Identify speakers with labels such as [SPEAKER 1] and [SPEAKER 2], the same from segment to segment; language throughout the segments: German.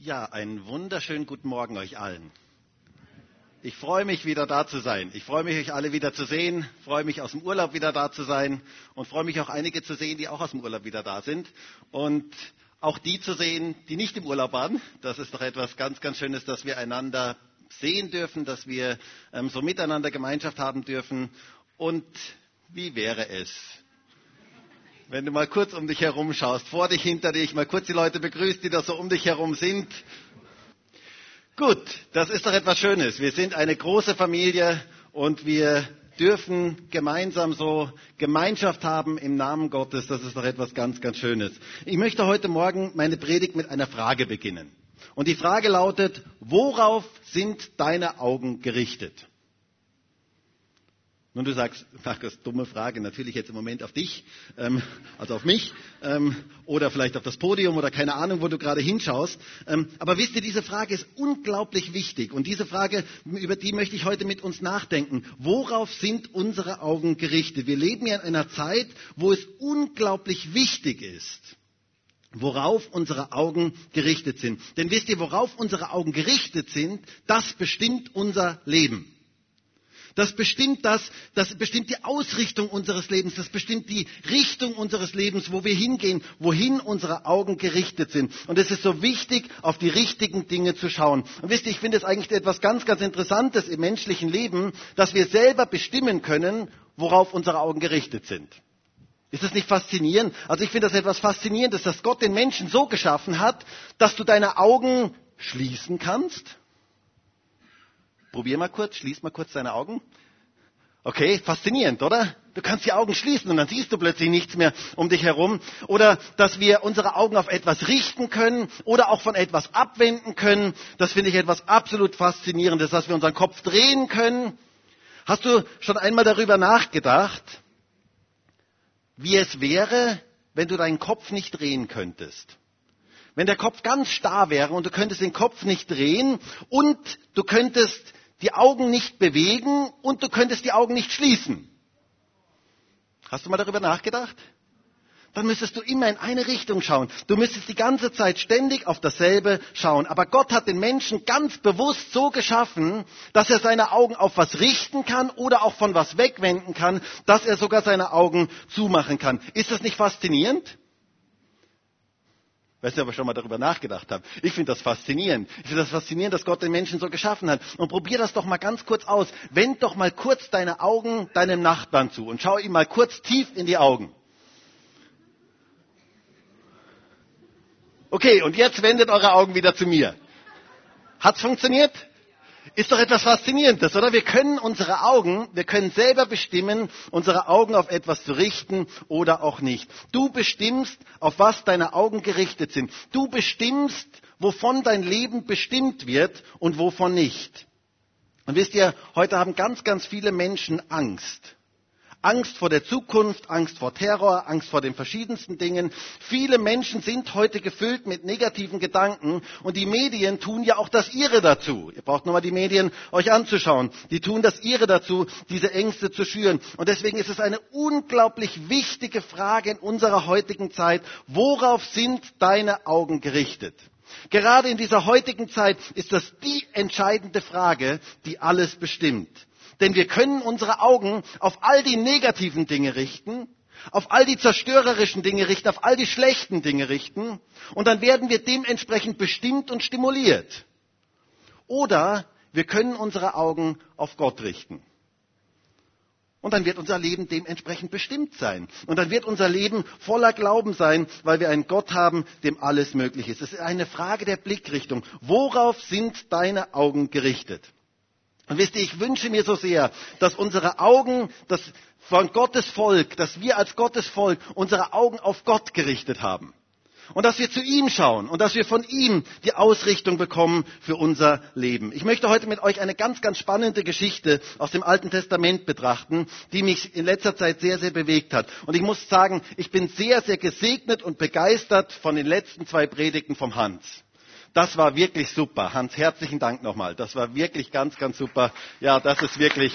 [SPEAKER 1] Ja, einen wunderschönen guten Morgen euch allen. Ich freue mich, wieder da zu sein. Ich freue mich, euch alle wieder zu sehen, freue mich, aus dem Urlaub wieder da zu sein und freue mich auch einige zu sehen, die auch aus dem Urlaub wieder da sind. Und auch die zu sehen, die nicht im Urlaub waren. Das ist doch etwas ganz, ganz Schönes, dass wir einander sehen dürfen, dass wir ähm, so miteinander Gemeinschaft haben dürfen. Und wie wäre es, wenn du mal kurz um dich herum schaust, vor dich, hinter dich, mal kurz die Leute begrüßt, die da so um dich herum sind. Gut, das ist doch etwas Schönes. Wir sind eine große Familie und wir dürfen gemeinsam so Gemeinschaft haben im Namen Gottes. Das ist doch etwas ganz, ganz Schönes. Ich möchte heute Morgen meine Predigt mit einer Frage beginnen. Und die Frage lautet, worauf sind deine Augen gerichtet? Nun, du sagst, Markus, dumme Frage, natürlich jetzt im Moment auf dich, ähm, also auf mich, ähm, oder vielleicht auf das Podium oder keine Ahnung, wo du gerade hinschaust. Ähm, aber wisst ihr, diese Frage ist unglaublich wichtig und diese Frage, über die möchte ich heute mit uns nachdenken. Worauf sind unsere Augen gerichtet? Wir leben ja in einer Zeit, wo es unglaublich wichtig ist, worauf unsere Augen gerichtet sind. Denn wisst ihr, worauf unsere Augen gerichtet sind, das bestimmt unser Leben. Das bestimmt das, das bestimmt die Ausrichtung unseres Lebens, das bestimmt die Richtung unseres Lebens, wo wir hingehen, wohin unsere Augen gerichtet sind. Und es ist so wichtig, auf die richtigen Dinge zu schauen. Und wisst ihr, ich finde es eigentlich etwas ganz, ganz Interessantes im menschlichen Leben, dass wir selber bestimmen können, worauf unsere Augen gerichtet sind. Ist das nicht faszinierend? Also ich finde das etwas Faszinierendes, dass Gott den Menschen so geschaffen hat, dass du deine Augen schließen kannst Probier mal kurz, schließ mal kurz deine Augen. Okay, faszinierend, oder? Du kannst die Augen schließen und dann siehst du plötzlich nichts mehr um dich herum. Oder dass wir unsere Augen auf etwas richten können oder auch von etwas abwenden können. Das finde ich etwas absolut Faszinierendes, dass wir unseren Kopf drehen können. Hast du schon einmal darüber nachgedacht, wie es wäre, wenn du deinen Kopf nicht drehen könntest? Wenn der Kopf ganz starr wäre und du könntest den Kopf nicht drehen und du könntest die Augen nicht bewegen und du könntest die Augen nicht schließen. Hast du mal darüber nachgedacht? Dann müsstest du immer in eine Richtung schauen. Du müsstest die ganze Zeit ständig auf dasselbe schauen. Aber Gott hat den Menschen ganz bewusst so geschaffen, dass er seine Augen auf was richten kann oder auch von was wegwenden kann, dass er sogar seine Augen zumachen kann. Ist das nicht faszinierend? Weiß nicht, ob ihr schon mal darüber nachgedacht habt. Ich finde das faszinierend. Ich finde das faszinierend, dass Gott den Menschen so geschaffen hat. Und probier das doch mal ganz kurz aus. Wend doch mal kurz deine Augen deinem Nachbarn zu und schau ihm mal kurz tief in die Augen. Okay, und jetzt wendet eure Augen wieder zu mir. Hat's funktioniert? Ist doch etwas Faszinierendes, oder? Wir können unsere Augen, wir können selber bestimmen, unsere Augen auf etwas zu richten oder auch nicht. Du bestimmst, auf was deine Augen gerichtet sind. Du bestimmst, wovon dein Leben bestimmt wird und wovon nicht. Und wisst ihr, heute haben ganz, ganz viele Menschen Angst. Angst vor der Zukunft, Angst vor Terror, Angst vor den verschiedensten Dingen. Viele Menschen sind heute gefüllt mit negativen Gedanken und die Medien tun ja auch das ihre dazu. Ihr braucht nur mal die Medien euch anzuschauen. Die tun das ihre dazu, diese Ängste zu schüren. Und deswegen ist es eine unglaublich wichtige Frage in unserer heutigen Zeit. Worauf sind deine Augen gerichtet? Gerade in dieser heutigen Zeit ist das die entscheidende Frage, die alles bestimmt. Denn wir können unsere Augen auf all die negativen Dinge richten, auf all die zerstörerischen Dinge richten, auf all die schlechten Dinge richten. Und dann werden wir dementsprechend bestimmt und stimuliert. Oder wir können unsere Augen auf Gott richten. Und dann wird unser Leben dementsprechend bestimmt sein. Und dann wird unser Leben voller Glauben sein, weil wir einen Gott haben, dem alles möglich ist. Es ist eine Frage der Blickrichtung. Worauf sind deine Augen gerichtet? Und wisst ihr, ich wünsche mir so sehr, dass unsere Augen, das von Gottes Volk, dass wir als Gottes Volk unsere Augen auf Gott gerichtet haben. Und dass wir zu ihm schauen und dass wir von ihm die Ausrichtung bekommen für unser Leben. Ich möchte heute mit euch eine ganz, ganz spannende Geschichte aus dem Alten Testament betrachten, die mich in letzter Zeit sehr, sehr bewegt hat. Und ich muss sagen, ich bin sehr, sehr gesegnet und begeistert von den letzten zwei Predigten vom Hans. Das war wirklich super. Hans, herzlichen Dank nochmal. Das war wirklich ganz, ganz super. Ja, das ist wirklich.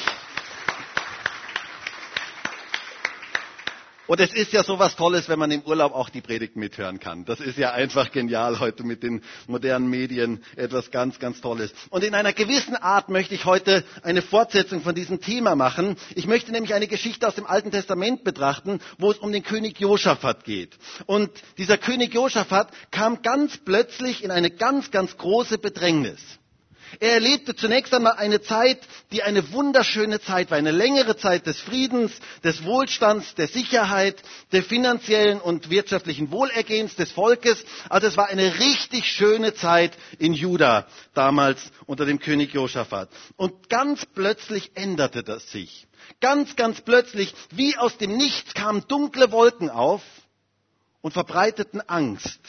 [SPEAKER 1] Und es ist ja sowas Tolles, wenn man im Urlaub auch die Predigt mithören kann. Das ist ja einfach genial heute mit den modernen Medien. Etwas ganz, ganz Tolles. Und in einer gewissen Art möchte ich heute eine Fortsetzung von diesem Thema machen. Ich möchte nämlich eine Geschichte aus dem Alten Testament betrachten, wo es um den König Josaphat geht. Und dieser König Josaphat kam ganz plötzlich in eine ganz, ganz große Bedrängnis. Er erlebte zunächst einmal eine Zeit, die eine wunderschöne Zeit war, eine längere Zeit des Friedens, des Wohlstands, der Sicherheit, der finanziellen und wirtschaftlichen Wohlergehens des Volkes. Also es war eine richtig schöne Zeit in Juda damals unter dem König Josaphat. Und ganz plötzlich änderte das sich. Ganz, ganz plötzlich, wie aus dem Nichts kamen dunkle Wolken auf und verbreiteten Angst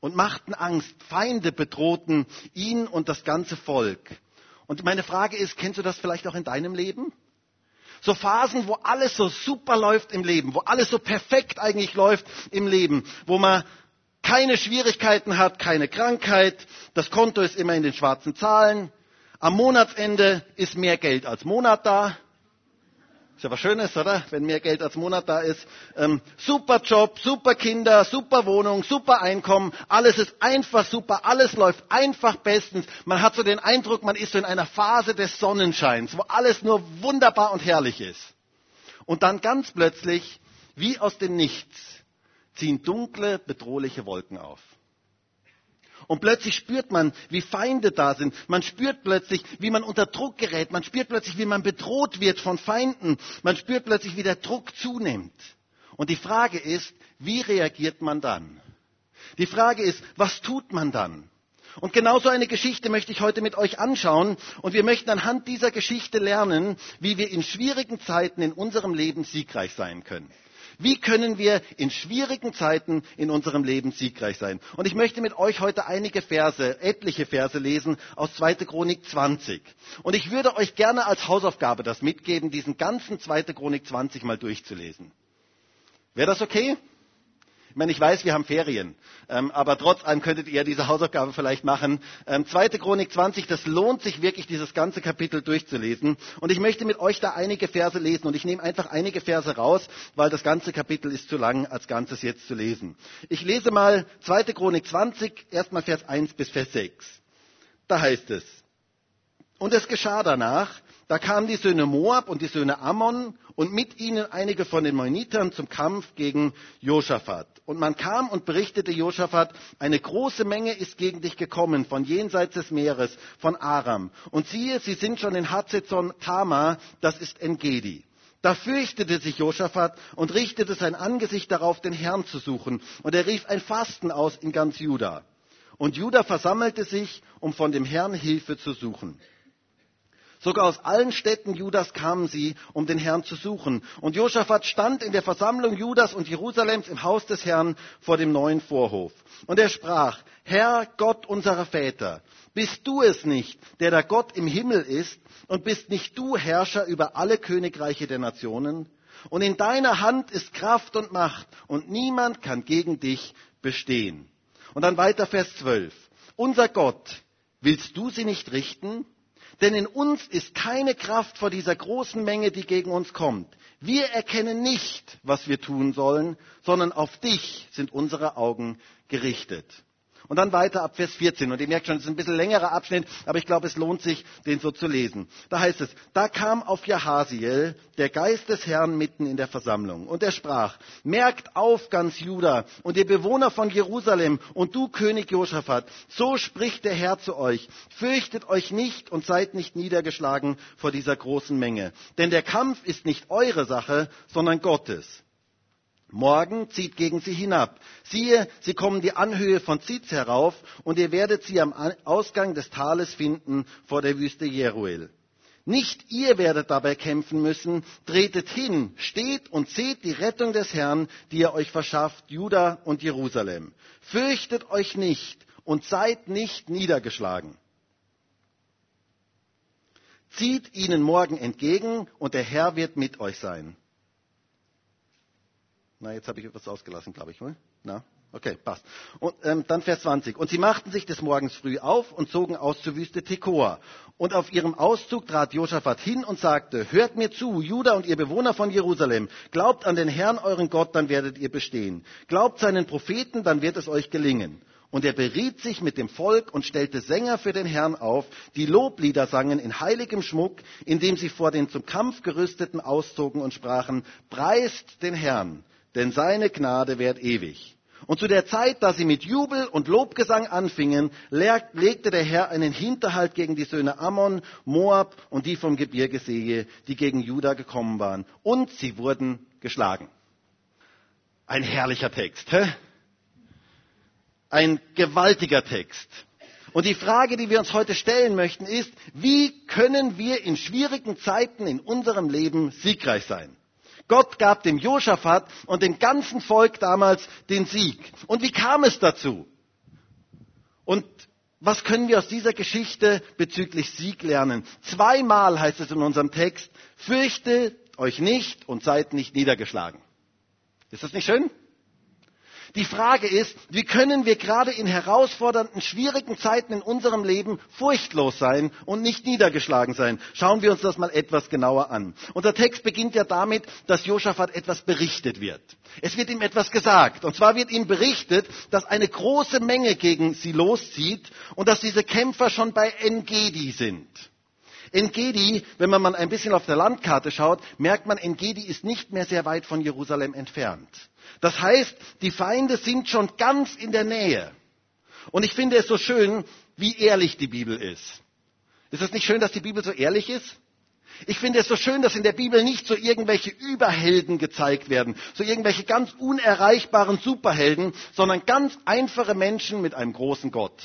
[SPEAKER 1] und machten Angst. Feinde bedrohten ihn und das ganze Volk. Und meine Frage ist, kennst du das vielleicht auch in deinem Leben? So Phasen, wo alles so super läuft im Leben, wo alles so perfekt eigentlich läuft im Leben, wo man keine Schwierigkeiten hat, keine Krankheit, das Konto ist immer in den schwarzen Zahlen, am Monatsende ist mehr Geld als Monat da, ist ja was Schönes, oder? Wenn mehr Geld als Monat da ist. Ähm, super Job, super Kinder, super Wohnung, super Einkommen. Alles ist einfach super. Alles läuft einfach bestens. Man hat so den Eindruck, man ist so in einer Phase des Sonnenscheins, wo alles nur wunderbar und herrlich ist. Und dann ganz plötzlich, wie aus dem Nichts, ziehen dunkle, bedrohliche Wolken auf. Und plötzlich spürt man, wie Feinde da sind. Man spürt plötzlich, wie man unter Druck gerät. Man spürt plötzlich, wie man bedroht wird von Feinden. Man spürt plötzlich, wie der Druck zunimmt. Und die Frage ist, wie reagiert man dann? Die Frage ist, was tut man dann? Und genau so eine Geschichte möchte ich heute mit euch anschauen. Und wir möchten anhand dieser Geschichte lernen, wie wir in schwierigen Zeiten in unserem Leben siegreich sein können. Wie können wir in schwierigen Zeiten in unserem Leben siegreich sein? Und ich möchte mit euch heute einige Verse, etliche Verse lesen aus 2. Chronik 20. Und ich würde euch gerne als Hausaufgabe das mitgeben, diesen ganzen 2. Chronik 20 mal durchzulesen. Wäre das okay? Ich meine, ich weiß, wir haben Ferien, ähm, aber trotz allem könntet ihr diese Hausaufgabe vielleicht machen. Ähm, zweite Chronik 20, das lohnt sich wirklich, dieses ganze Kapitel durchzulesen. Und ich möchte mit euch da einige Verse lesen und ich nehme einfach einige Verse raus, weil das ganze Kapitel ist zu lang, als Ganzes jetzt zu lesen. Ich lese mal zweite Chronik 20, erstmal Vers 1 bis Vers 6. Da heißt es, und es geschah danach, da kamen die Söhne Moab und die Söhne Ammon und mit ihnen einige von den Monitern zum Kampf gegen Josaphat. Und man kam und berichtete Josaphat, eine große Menge ist gegen dich gekommen von jenseits des Meeres, von Aram. Und siehe, sie sind schon in Hazezon Tama, das ist Engedi. Da fürchtete sich Josaphat und richtete sein Angesicht darauf, den Herrn zu suchen. Und er rief ein Fasten aus in ganz Juda. Und Juda versammelte sich, um von dem Herrn Hilfe zu suchen. Sogar aus allen Städten Judas kamen sie, um den Herrn zu suchen. Und Josaphat stand in der Versammlung Judas und Jerusalems im Haus des Herrn vor dem neuen Vorhof. Und er sprach, Herr Gott unserer Väter, bist du es nicht, der der Gott im Himmel ist, und bist nicht du Herrscher über alle Königreiche der Nationen? Und in deiner Hand ist Kraft und Macht, und niemand kann gegen dich bestehen. Und dann weiter Vers 12. Unser Gott, willst du sie nicht richten? Denn in uns ist keine Kraft vor dieser großen Menge, die gegen uns kommt. Wir erkennen nicht, was wir tun sollen, sondern auf dich sind unsere Augen gerichtet. Und dann weiter ab Vers 14. Und ihr merkt schon, es ist ein bisschen längerer Abschnitt, aber ich glaube, es lohnt sich, den so zu lesen. Da heißt es, da kam auf Jahasiel der Geist des Herrn mitten in der Versammlung. Und er sprach, merkt auf ganz Juda und ihr Bewohner von Jerusalem und du König Josaphat, so spricht der Herr zu euch. Fürchtet euch nicht und seid nicht niedergeschlagen vor dieser großen Menge. Denn der Kampf ist nicht eure Sache, sondern Gottes. Morgen zieht gegen sie hinab. Siehe, sie kommen die Anhöhe von Ziz herauf und ihr werdet sie am Ausgang des Tales finden vor der Wüste Jeruel. Nicht ihr werdet dabei kämpfen müssen, tretet hin, steht und seht die Rettung des Herrn, die er euch verschafft, Juda und Jerusalem. Fürchtet euch nicht und seid nicht niedergeschlagen. Zieht ihnen morgen entgegen und der Herr wird mit euch sein. Na, jetzt habe ich etwas ausgelassen, glaube ich. Na? Okay, passt. Und ähm, dann Vers 20. Und sie machten sich des Morgens früh auf und zogen aus zur Wüste Tekoa. Und auf ihrem Auszug trat Josaphat hin und sagte, hört mir zu, Juda und ihr Bewohner von Jerusalem, glaubt an den Herrn euren Gott, dann werdet ihr bestehen. Glaubt seinen Propheten, dann wird es euch gelingen. Und er beriet sich mit dem Volk und stellte Sänger für den Herrn auf, die Loblieder sangen in heiligem Schmuck, indem sie vor den zum Kampf gerüsteten auszogen und sprachen, preist den Herrn, denn seine Gnade währt ewig. Und zu der Zeit, da sie mit Jubel und Lobgesang anfingen, legte der Herr einen Hinterhalt gegen die Söhne Ammon, Moab und die vom Gebirge Sehe, die gegen Juda gekommen waren. Und sie wurden geschlagen. Ein herrlicher Text. Hä? Ein gewaltiger Text. Und die Frage, die wir uns heute stellen möchten, ist, wie können wir in schwierigen Zeiten in unserem Leben siegreich sein? Gott gab dem Josaphat und dem ganzen Volk damals den Sieg. Und wie kam es dazu? Und was können wir aus dieser Geschichte bezüglich Sieg lernen? Zweimal heißt es in unserem Text, fürchtet euch nicht und seid nicht niedergeschlagen. Ist das nicht schön? Die Frage ist, wie können wir gerade in herausfordernden, schwierigen Zeiten in unserem Leben furchtlos sein und nicht niedergeschlagen sein? Schauen wir uns das mal etwas genauer an. Unser Text beginnt ja damit, dass Josaphat etwas berichtet wird. Es wird ihm etwas gesagt. Und zwar wird ihm berichtet, dass eine große Menge gegen sie loszieht und dass diese Kämpfer schon bei Engedi sind. Engedi, wenn man mal ein bisschen auf der Landkarte schaut, merkt man, Engedi ist nicht mehr sehr weit von Jerusalem entfernt. Das heißt, die Feinde sind schon ganz in der Nähe. Und ich finde es so schön, wie ehrlich die Bibel ist. Ist es nicht schön, dass die Bibel so ehrlich ist? Ich finde es so schön, dass in der Bibel nicht so irgendwelche Überhelden gezeigt werden, so irgendwelche ganz unerreichbaren Superhelden, sondern ganz einfache Menschen mit einem großen Gott.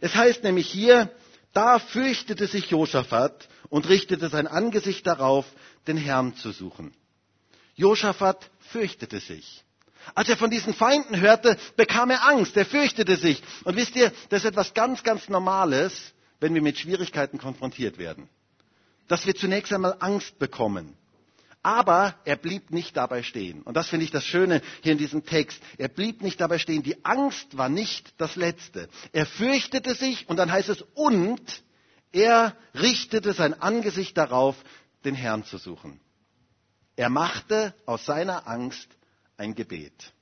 [SPEAKER 1] Es heißt nämlich hier, da fürchtete sich Josaphat und richtete sein Angesicht darauf, den Herrn zu suchen. Josaphat fürchtete sich. Als er von diesen Feinden hörte, bekam er Angst, er fürchtete sich. Und wisst ihr, das ist etwas ganz, ganz Normales, wenn wir mit Schwierigkeiten konfrontiert werden. Dass wir zunächst einmal Angst bekommen. Aber er blieb nicht dabei stehen. Und das finde ich das Schöne hier in diesem Text. Er blieb nicht dabei stehen. Die Angst war nicht das Letzte. Er fürchtete sich und dann heißt es, und er richtete sein Angesicht darauf, den Herrn zu suchen. Er machte aus seiner Angst ein Gebet.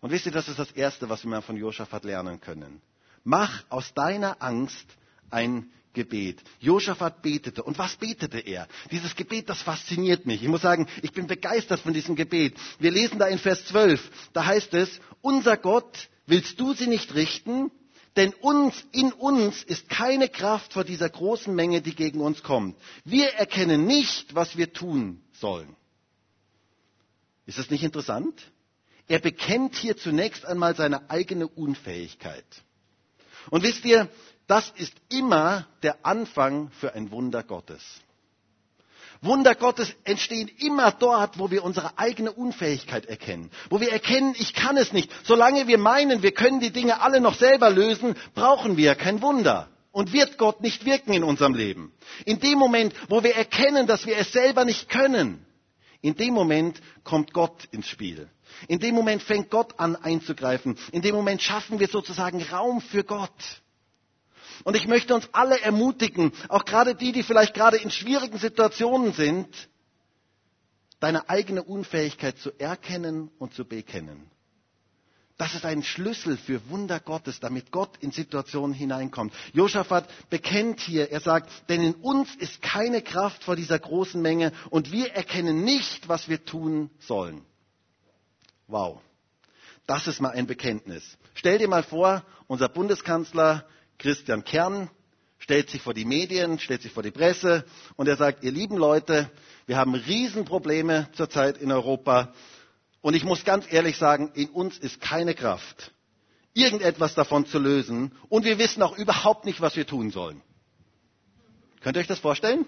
[SPEAKER 1] Und wisst ihr, das ist das Erste, was wir von Josaphat lernen können. Mach aus deiner Angst ein Gebet. Josaphat betete. Und was betete er? Dieses Gebet, das fasziniert mich. Ich muss sagen, ich bin begeistert von diesem Gebet. Wir lesen da in Vers 12, da heißt es, unser Gott, willst du sie nicht richten? Denn uns, in uns ist keine Kraft vor dieser großen Menge, die gegen uns kommt. Wir erkennen nicht, was wir tun sollen. Ist das nicht interessant? Er bekennt hier zunächst einmal seine eigene Unfähigkeit. Und wisst ihr, das ist immer der Anfang für ein Wunder Gottes. Wunder Gottes entstehen immer dort, wo wir unsere eigene Unfähigkeit erkennen, wo wir erkennen, ich kann es nicht. Solange wir meinen, wir können die Dinge alle noch selber lösen, brauchen wir kein Wunder und wird Gott nicht wirken in unserem Leben. In dem Moment, wo wir erkennen, dass wir es selber nicht können, in dem Moment kommt Gott ins Spiel. In dem Moment fängt Gott an einzugreifen. In dem Moment schaffen wir sozusagen Raum für Gott. Und ich möchte uns alle ermutigen, auch gerade die, die vielleicht gerade in schwierigen Situationen sind, deine eigene Unfähigkeit zu erkennen und zu bekennen. Das ist ein Schlüssel für Wunder Gottes, damit Gott in Situationen hineinkommt. Josaphat bekennt hier, er sagt, denn in uns ist keine Kraft vor dieser großen Menge und wir erkennen nicht, was wir tun sollen. Wow. Das ist mal ein Bekenntnis. Stell dir mal vor, unser Bundeskanzler Christian Kern stellt sich vor die Medien, stellt sich vor die Presse und er sagt, ihr lieben Leute, wir haben Riesenprobleme zurzeit in Europa und ich muss ganz ehrlich sagen, in uns ist keine Kraft, irgendetwas davon zu lösen und wir wissen auch überhaupt nicht, was wir tun sollen. Könnt ihr euch das vorstellen?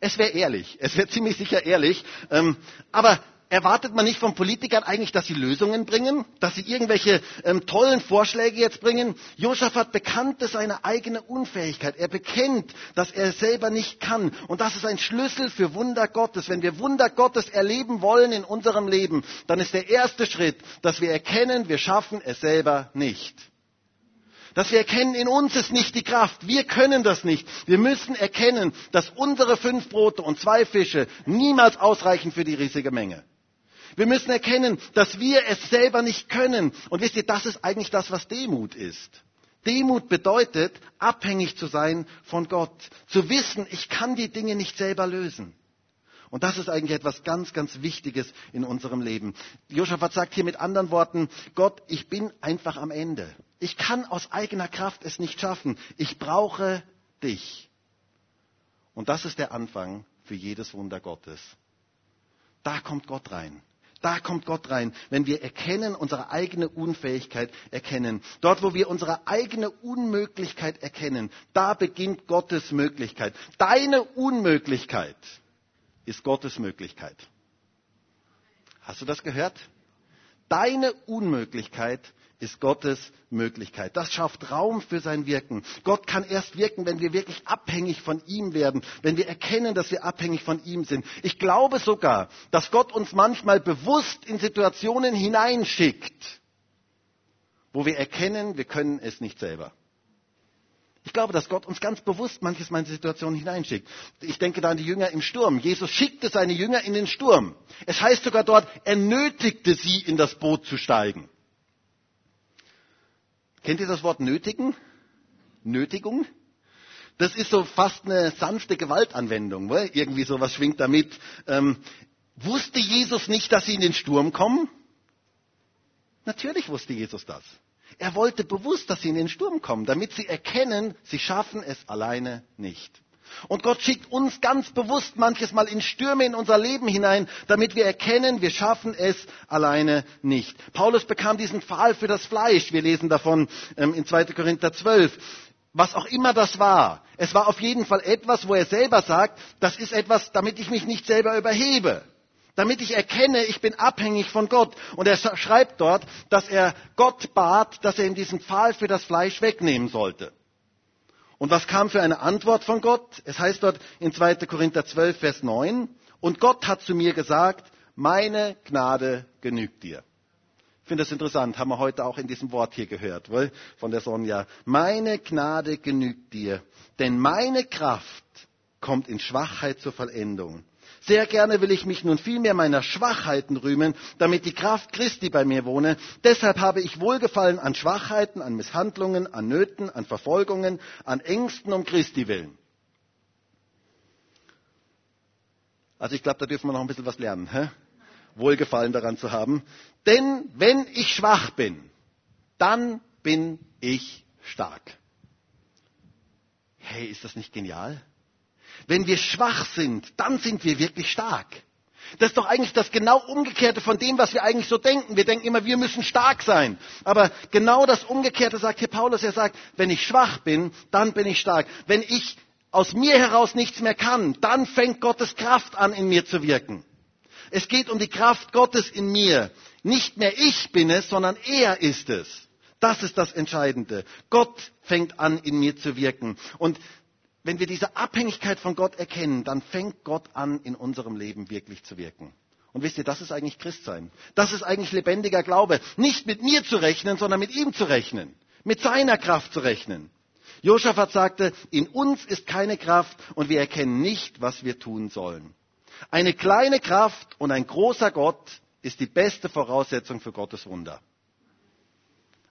[SPEAKER 1] Es wäre ehrlich, es wäre ziemlich sicher ehrlich, ähm, aber erwartet man nicht von Politikern eigentlich, dass sie Lösungen bringen, dass sie irgendwelche ähm, tollen Vorschläge jetzt bringen? Josaphat bekannte seine eigene Unfähigkeit. Er bekennt, dass er es selber nicht kann. Und das ist ein Schlüssel für Wunder Gottes. Wenn wir Wunder Gottes erleben wollen in unserem Leben, dann ist der erste Schritt, dass wir erkennen, wir schaffen es selber nicht. Dass wir erkennen, in uns ist nicht die Kraft. Wir können das nicht. Wir müssen erkennen, dass unsere fünf Brote und zwei Fische niemals ausreichen für die riesige Menge. Wir müssen erkennen, dass wir es selber nicht können. Und wisst ihr, das ist eigentlich das, was Demut ist. Demut bedeutet, abhängig zu sein von Gott. Zu wissen, ich kann die Dinge nicht selber lösen. Und das ist eigentlich etwas ganz, ganz Wichtiges in unserem Leben. Josaphat sagt hier mit anderen Worten, Gott, ich bin einfach am Ende. Ich kann aus eigener Kraft es nicht schaffen. Ich brauche dich. Und das ist der Anfang für jedes Wunder Gottes. Da kommt Gott rein. Da kommt Gott rein, wenn wir erkennen, unsere eigene Unfähigkeit erkennen. Dort, wo wir unsere eigene Unmöglichkeit erkennen, da beginnt Gottes Möglichkeit. Deine Unmöglichkeit ist Gottes Möglichkeit. Hast du das gehört? Deine Unmöglichkeit ist Gottes Möglichkeit. Das schafft Raum für sein Wirken. Gott kann erst wirken, wenn wir wirklich abhängig von ihm werden, wenn wir erkennen, dass wir abhängig von ihm sind. Ich glaube sogar, dass Gott uns manchmal bewusst in Situationen hineinschickt, wo wir erkennen, wir können es nicht selber. Ich glaube, dass Gott uns ganz bewusst manches Mal in Situationen hineinschickt. Ich denke da an die Jünger im Sturm. Jesus schickte seine Jünger in den Sturm. Es heißt sogar dort, er nötigte sie, in das Boot zu steigen. Kennt ihr das Wort nötigen? Nötigung? Das ist so fast eine sanfte Gewaltanwendung. Weil? Irgendwie sowas schwingt damit. Ähm, wusste Jesus nicht, dass sie in den Sturm kommen? Natürlich wusste Jesus das. Er wollte bewusst, dass sie in den Sturm kommen, damit sie erkennen, sie schaffen es alleine nicht. Und Gott schickt uns ganz bewusst manches Mal in Stürme in unser Leben hinein, damit wir erkennen, wir schaffen es alleine nicht. Paulus bekam diesen Pfahl für das Fleisch. Wir lesen davon ähm, in 2. Korinther 12. Was auch immer das war. Es war auf jeden Fall etwas, wo er selber sagt, das ist etwas, damit ich mich nicht selber überhebe damit ich erkenne, ich bin abhängig von Gott. Und er schreibt dort, dass er Gott bat, dass er ihm diesen Pfahl für das Fleisch wegnehmen sollte. Und was kam für eine Antwort von Gott? Es heißt dort in 2. Korinther 12, Vers 9, und Gott hat zu mir gesagt, meine Gnade genügt dir. Ich finde das interessant, haben wir heute auch in diesem Wort hier gehört, wohl, von der Sonja. Meine Gnade genügt dir, denn meine Kraft kommt in Schwachheit zur Vollendung. Sehr gerne will ich mich nun vielmehr meiner Schwachheiten rühmen, damit die Kraft Christi bei mir wohne. Deshalb habe ich Wohlgefallen an Schwachheiten, an Misshandlungen, an Nöten, an Verfolgungen, an Ängsten um Christi willen. Also ich glaube, da dürfen wir noch ein bisschen was lernen. Hä? Wohlgefallen daran zu haben. Denn wenn ich schwach bin, dann bin ich stark. Hey, ist das nicht genial? Wenn wir schwach sind, dann sind wir wirklich stark. Das ist doch eigentlich das genau Umgekehrte von dem, was wir eigentlich so denken. Wir denken immer, wir müssen stark sein. Aber genau das Umgekehrte sagt hier Paulus. Er sagt, wenn ich schwach bin, dann bin ich stark. Wenn ich aus mir heraus nichts mehr kann, dann fängt Gottes Kraft an, in mir zu wirken. Es geht um die Kraft Gottes in mir. Nicht mehr ich bin es, sondern er ist es. Das ist das Entscheidende. Gott fängt an, in mir zu wirken. Und wenn wir diese Abhängigkeit von Gott erkennen, dann fängt Gott an, in unserem Leben wirklich zu wirken. Und wisst ihr, das ist eigentlich Christsein. Das ist eigentlich lebendiger Glaube. Nicht mit mir zu rechnen, sondern mit ihm zu rechnen. Mit seiner Kraft zu rechnen. Josaphat sagte, in uns ist keine Kraft und wir erkennen nicht, was wir tun sollen. Eine kleine Kraft und ein großer Gott ist die beste Voraussetzung für Gottes Wunder.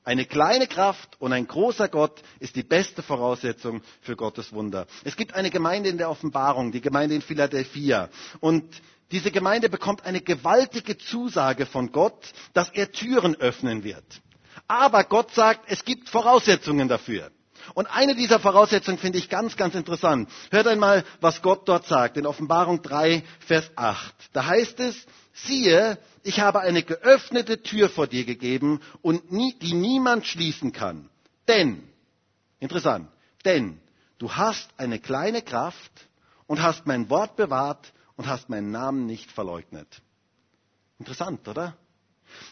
[SPEAKER 1] Eine kleine Kraft und ein großer Gott ist die beste Voraussetzung für Gottes Wunder. Es gibt eine Gemeinde in der Offenbarung, die Gemeinde in Philadelphia. Und diese Gemeinde bekommt eine gewaltige Zusage von Gott, dass er Türen öffnen wird. Aber Gott sagt, es gibt Voraussetzungen dafür. Und eine dieser Voraussetzungen finde ich ganz, ganz interessant. Hört einmal, was Gott dort sagt, in Offenbarung 3, Vers 8. Da heißt es, siehe, ich habe eine geöffnete Tür vor dir gegeben und nie, die niemand schließen kann. Denn, interessant, denn du hast eine kleine Kraft und hast mein Wort bewahrt und hast meinen Namen nicht verleugnet. Interessant, oder?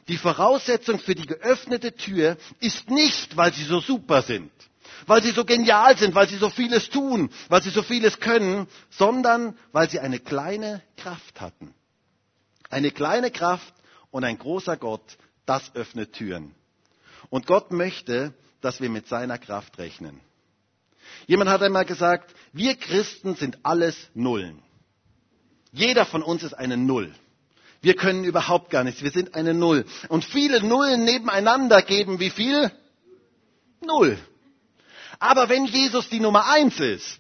[SPEAKER 1] Die Voraussetzung für die geöffnete Tür ist nicht, weil sie so super sind, weil sie so genial sind, weil sie so vieles tun, weil sie so vieles können, sondern weil sie eine kleine Kraft hatten. Eine kleine Kraft und ein großer Gott, das öffnet Türen. Und Gott möchte, dass wir mit seiner Kraft rechnen. Jemand hat einmal gesagt, wir Christen sind alles Nullen. Jeder von uns ist eine Null. Wir können überhaupt gar nichts. Wir sind eine Null. Und viele Nullen nebeneinander geben wie viel? Null. Aber wenn Jesus die Nummer eins ist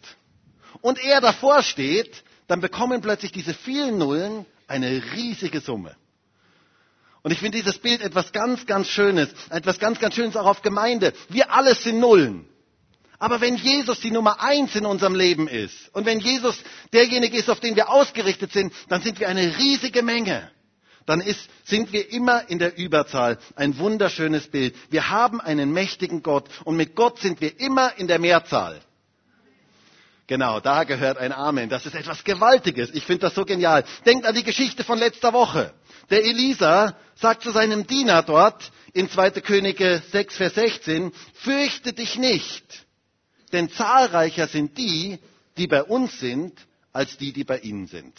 [SPEAKER 1] und er davor steht, dann bekommen plötzlich diese vielen Nullen eine riesige Summe. Und ich finde dieses Bild etwas ganz, ganz Schönes, etwas ganz, ganz Schönes auch auf Gemeinde. Wir alle sind Nullen. Aber wenn Jesus die Nummer eins in unserem Leben ist und wenn Jesus derjenige ist, auf den wir ausgerichtet sind, dann sind wir eine riesige Menge. Dann ist, sind wir immer in der Überzahl. Ein wunderschönes Bild. Wir haben einen mächtigen Gott und mit Gott sind wir immer in der Mehrzahl. Genau, da gehört ein Amen. Das ist etwas Gewaltiges. Ich finde das so genial. Denkt an die Geschichte von letzter Woche. Der Elisa sagt zu seinem Diener dort in 2. Könige 6, Vers 16, fürchte dich nicht denn zahlreicher sind die, die bei uns sind, als die, die bei ihnen sind.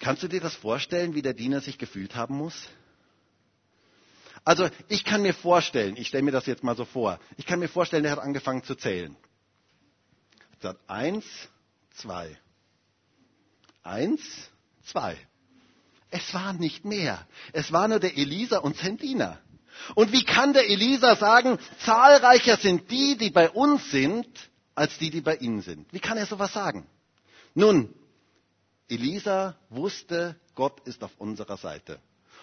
[SPEAKER 1] Kannst du dir das vorstellen, wie der Diener sich gefühlt haben muss? Also ich kann mir vorstellen, ich stelle mir das jetzt mal so vor, ich kann mir vorstellen, der hat angefangen zu zählen. Er sagt eins, zwei. Eins, zwei. Es war nicht mehr. Es war nur der Elisa und sein Diener. Und wie kann der Elisa sagen, zahlreicher sind die, die bei uns sind, als die, die bei ihnen sind? Wie kann er sowas sagen? Nun, Elisa wusste, Gott ist auf unserer Seite.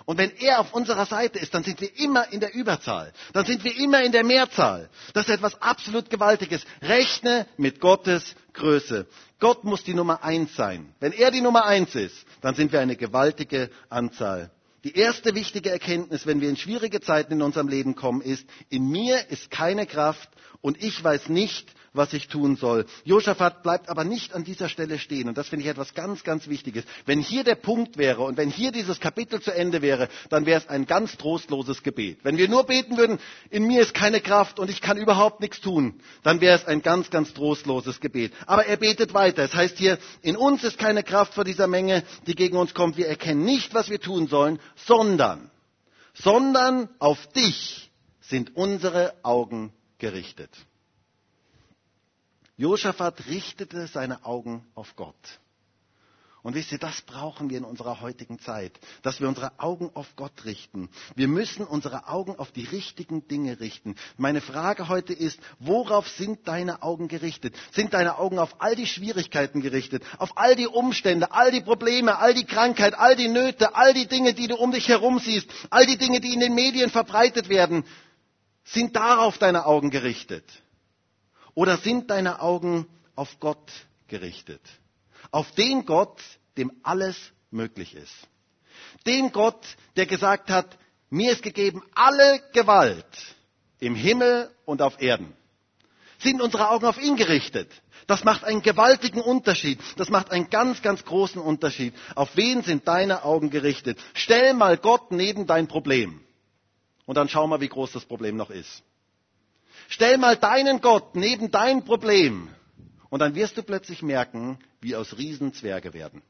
[SPEAKER 1] Und wenn er auf unserer Seite ist, dann sind wir immer in der Überzahl. Dann sind wir immer in der Mehrzahl. Das ist etwas absolut Gewaltiges. Rechne mit Gottes Größe. Gott muss die Nummer eins sein. Wenn er die Nummer eins ist, dann sind wir eine gewaltige Anzahl. Die erste wichtige Erkenntnis, wenn wir in schwierige Zeiten in unserem Leben kommen, ist, in mir ist keine Kraft und ich weiß nicht, was ich tun soll. Josaphat bleibt aber nicht an dieser Stelle stehen. Und das finde ich etwas ganz, ganz Wichtiges. Wenn hier der Punkt wäre und wenn hier dieses Kapitel zu Ende wäre, dann wäre es ein ganz trostloses Gebet. Wenn wir nur beten würden, in mir ist keine Kraft und ich kann überhaupt nichts tun, dann wäre es ein ganz, ganz trostloses Gebet. Aber er betet weiter. Es heißt hier, in uns ist keine Kraft vor dieser Menge, die gegen uns kommt. Wir erkennen nicht, was wir tun sollen, sondern, sondern auf dich sind unsere Augen gerichtet. Josaphat richtete seine Augen auf Gott. Und wisst ihr, das brauchen wir in unserer heutigen Zeit, dass wir unsere Augen auf Gott richten. Wir müssen unsere Augen auf die richtigen Dinge richten. Meine Frage heute ist, worauf sind deine Augen gerichtet? Sind deine Augen auf all die Schwierigkeiten gerichtet, auf all die Umstände, all die Probleme, all die Krankheit, all die Nöte, all die Dinge, die du um dich herum siehst, all die Dinge, die in den Medien verbreitet werden? Sind darauf deine Augen gerichtet? Oder sind deine Augen auf Gott gerichtet? Auf den Gott, dem alles möglich ist. Den Gott, der gesagt hat, mir ist gegeben alle Gewalt im Himmel und auf Erden. Sind unsere Augen auf ihn gerichtet? Das macht einen gewaltigen Unterschied. Das macht einen ganz, ganz großen Unterschied. Auf wen sind deine Augen gerichtet? Stell mal Gott neben dein Problem. Und dann schau mal, wie groß das Problem noch ist. Stell mal deinen Gott neben dein Problem und dann wirst du plötzlich merken, wie aus Riesen Zwerge werden.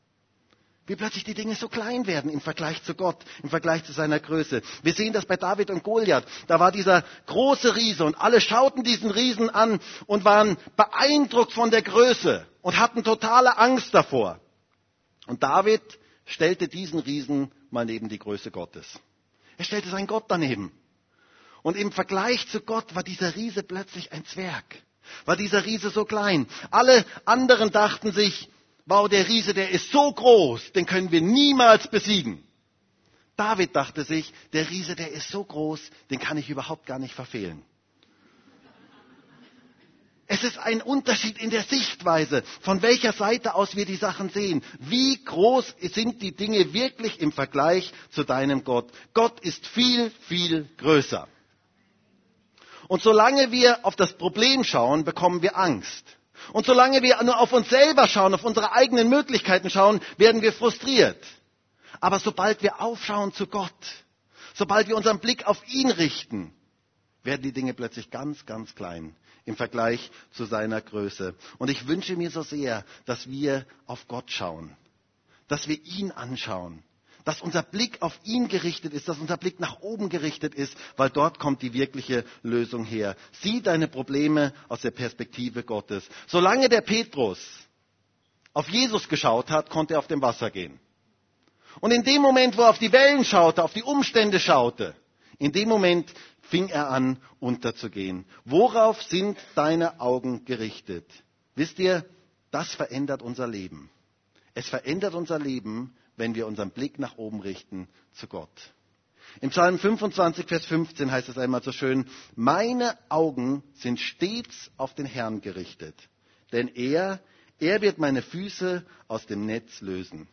[SPEAKER 1] Wie plötzlich die Dinge so klein werden im Vergleich zu Gott, im Vergleich zu seiner Größe. Wir sehen das bei David und Goliath. Da war dieser große Riese und alle schauten diesen Riesen an und waren beeindruckt von der Größe und hatten totale Angst davor. Und David stellte diesen Riesen mal neben die Größe Gottes. Er stellte seinen Gott daneben. Und im Vergleich zu Gott war dieser Riese plötzlich ein Zwerg. War dieser Riese so klein. Alle anderen dachten sich, wow, der Riese, der ist so groß, den können wir niemals besiegen. David dachte sich, der Riese, der ist so groß, den kann ich überhaupt gar nicht verfehlen. Es ist ein Unterschied in der Sichtweise, von welcher Seite aus wir die Sachen sehen. Wie groß sind die Dinge wirklich im Vergleich zu deinem Gott? Gott ist viel, viel größer. Und solange wir auf das Problem schauen, bekommen wir Angst. Und solange wir nur auf uns selber schauen, auf unsere eigenen Möglichkeiten schauen, werden wir frustriert. Aber sobald wir aufschauen zu Gott, sobald wir unseren Blick auf ihn richten, werden die Dinge plötzlich ganz, ganz klein im Vergleich zu seiner Größe. Und ich wünsche mir so sehr, dass wir auf Gott schauen, dass wir ihn anschauen, dass unser Blick auf ihn gerichtet ist, dass unser Blick nach oben gerichtet ist, weil dort kommt die wirkliche Lösung her. Sieh deine Probleme aus der Perspektive Gottes. Solange der Petrus auf Jesus geschaut hat, konnte er auf dem Wasser gehen. Und in dem Moment, wo er auf die Wellen schaute, auf die Umstände schaute, in dem Moment fing er an, unterzugehen. Worauf sind deine Augen gerichtet? Wisst ihr, das verändert unser Leben. Es verändert unser Leben, wenn wir unseren Blick nach oben richten zu Gott. Im Psalm 25, Vers 15 heißt es einmal so schön, meine Augen sind stets auf den Herrn gerichtet, denn er, er wird meine Füße aus dem Netz lösen.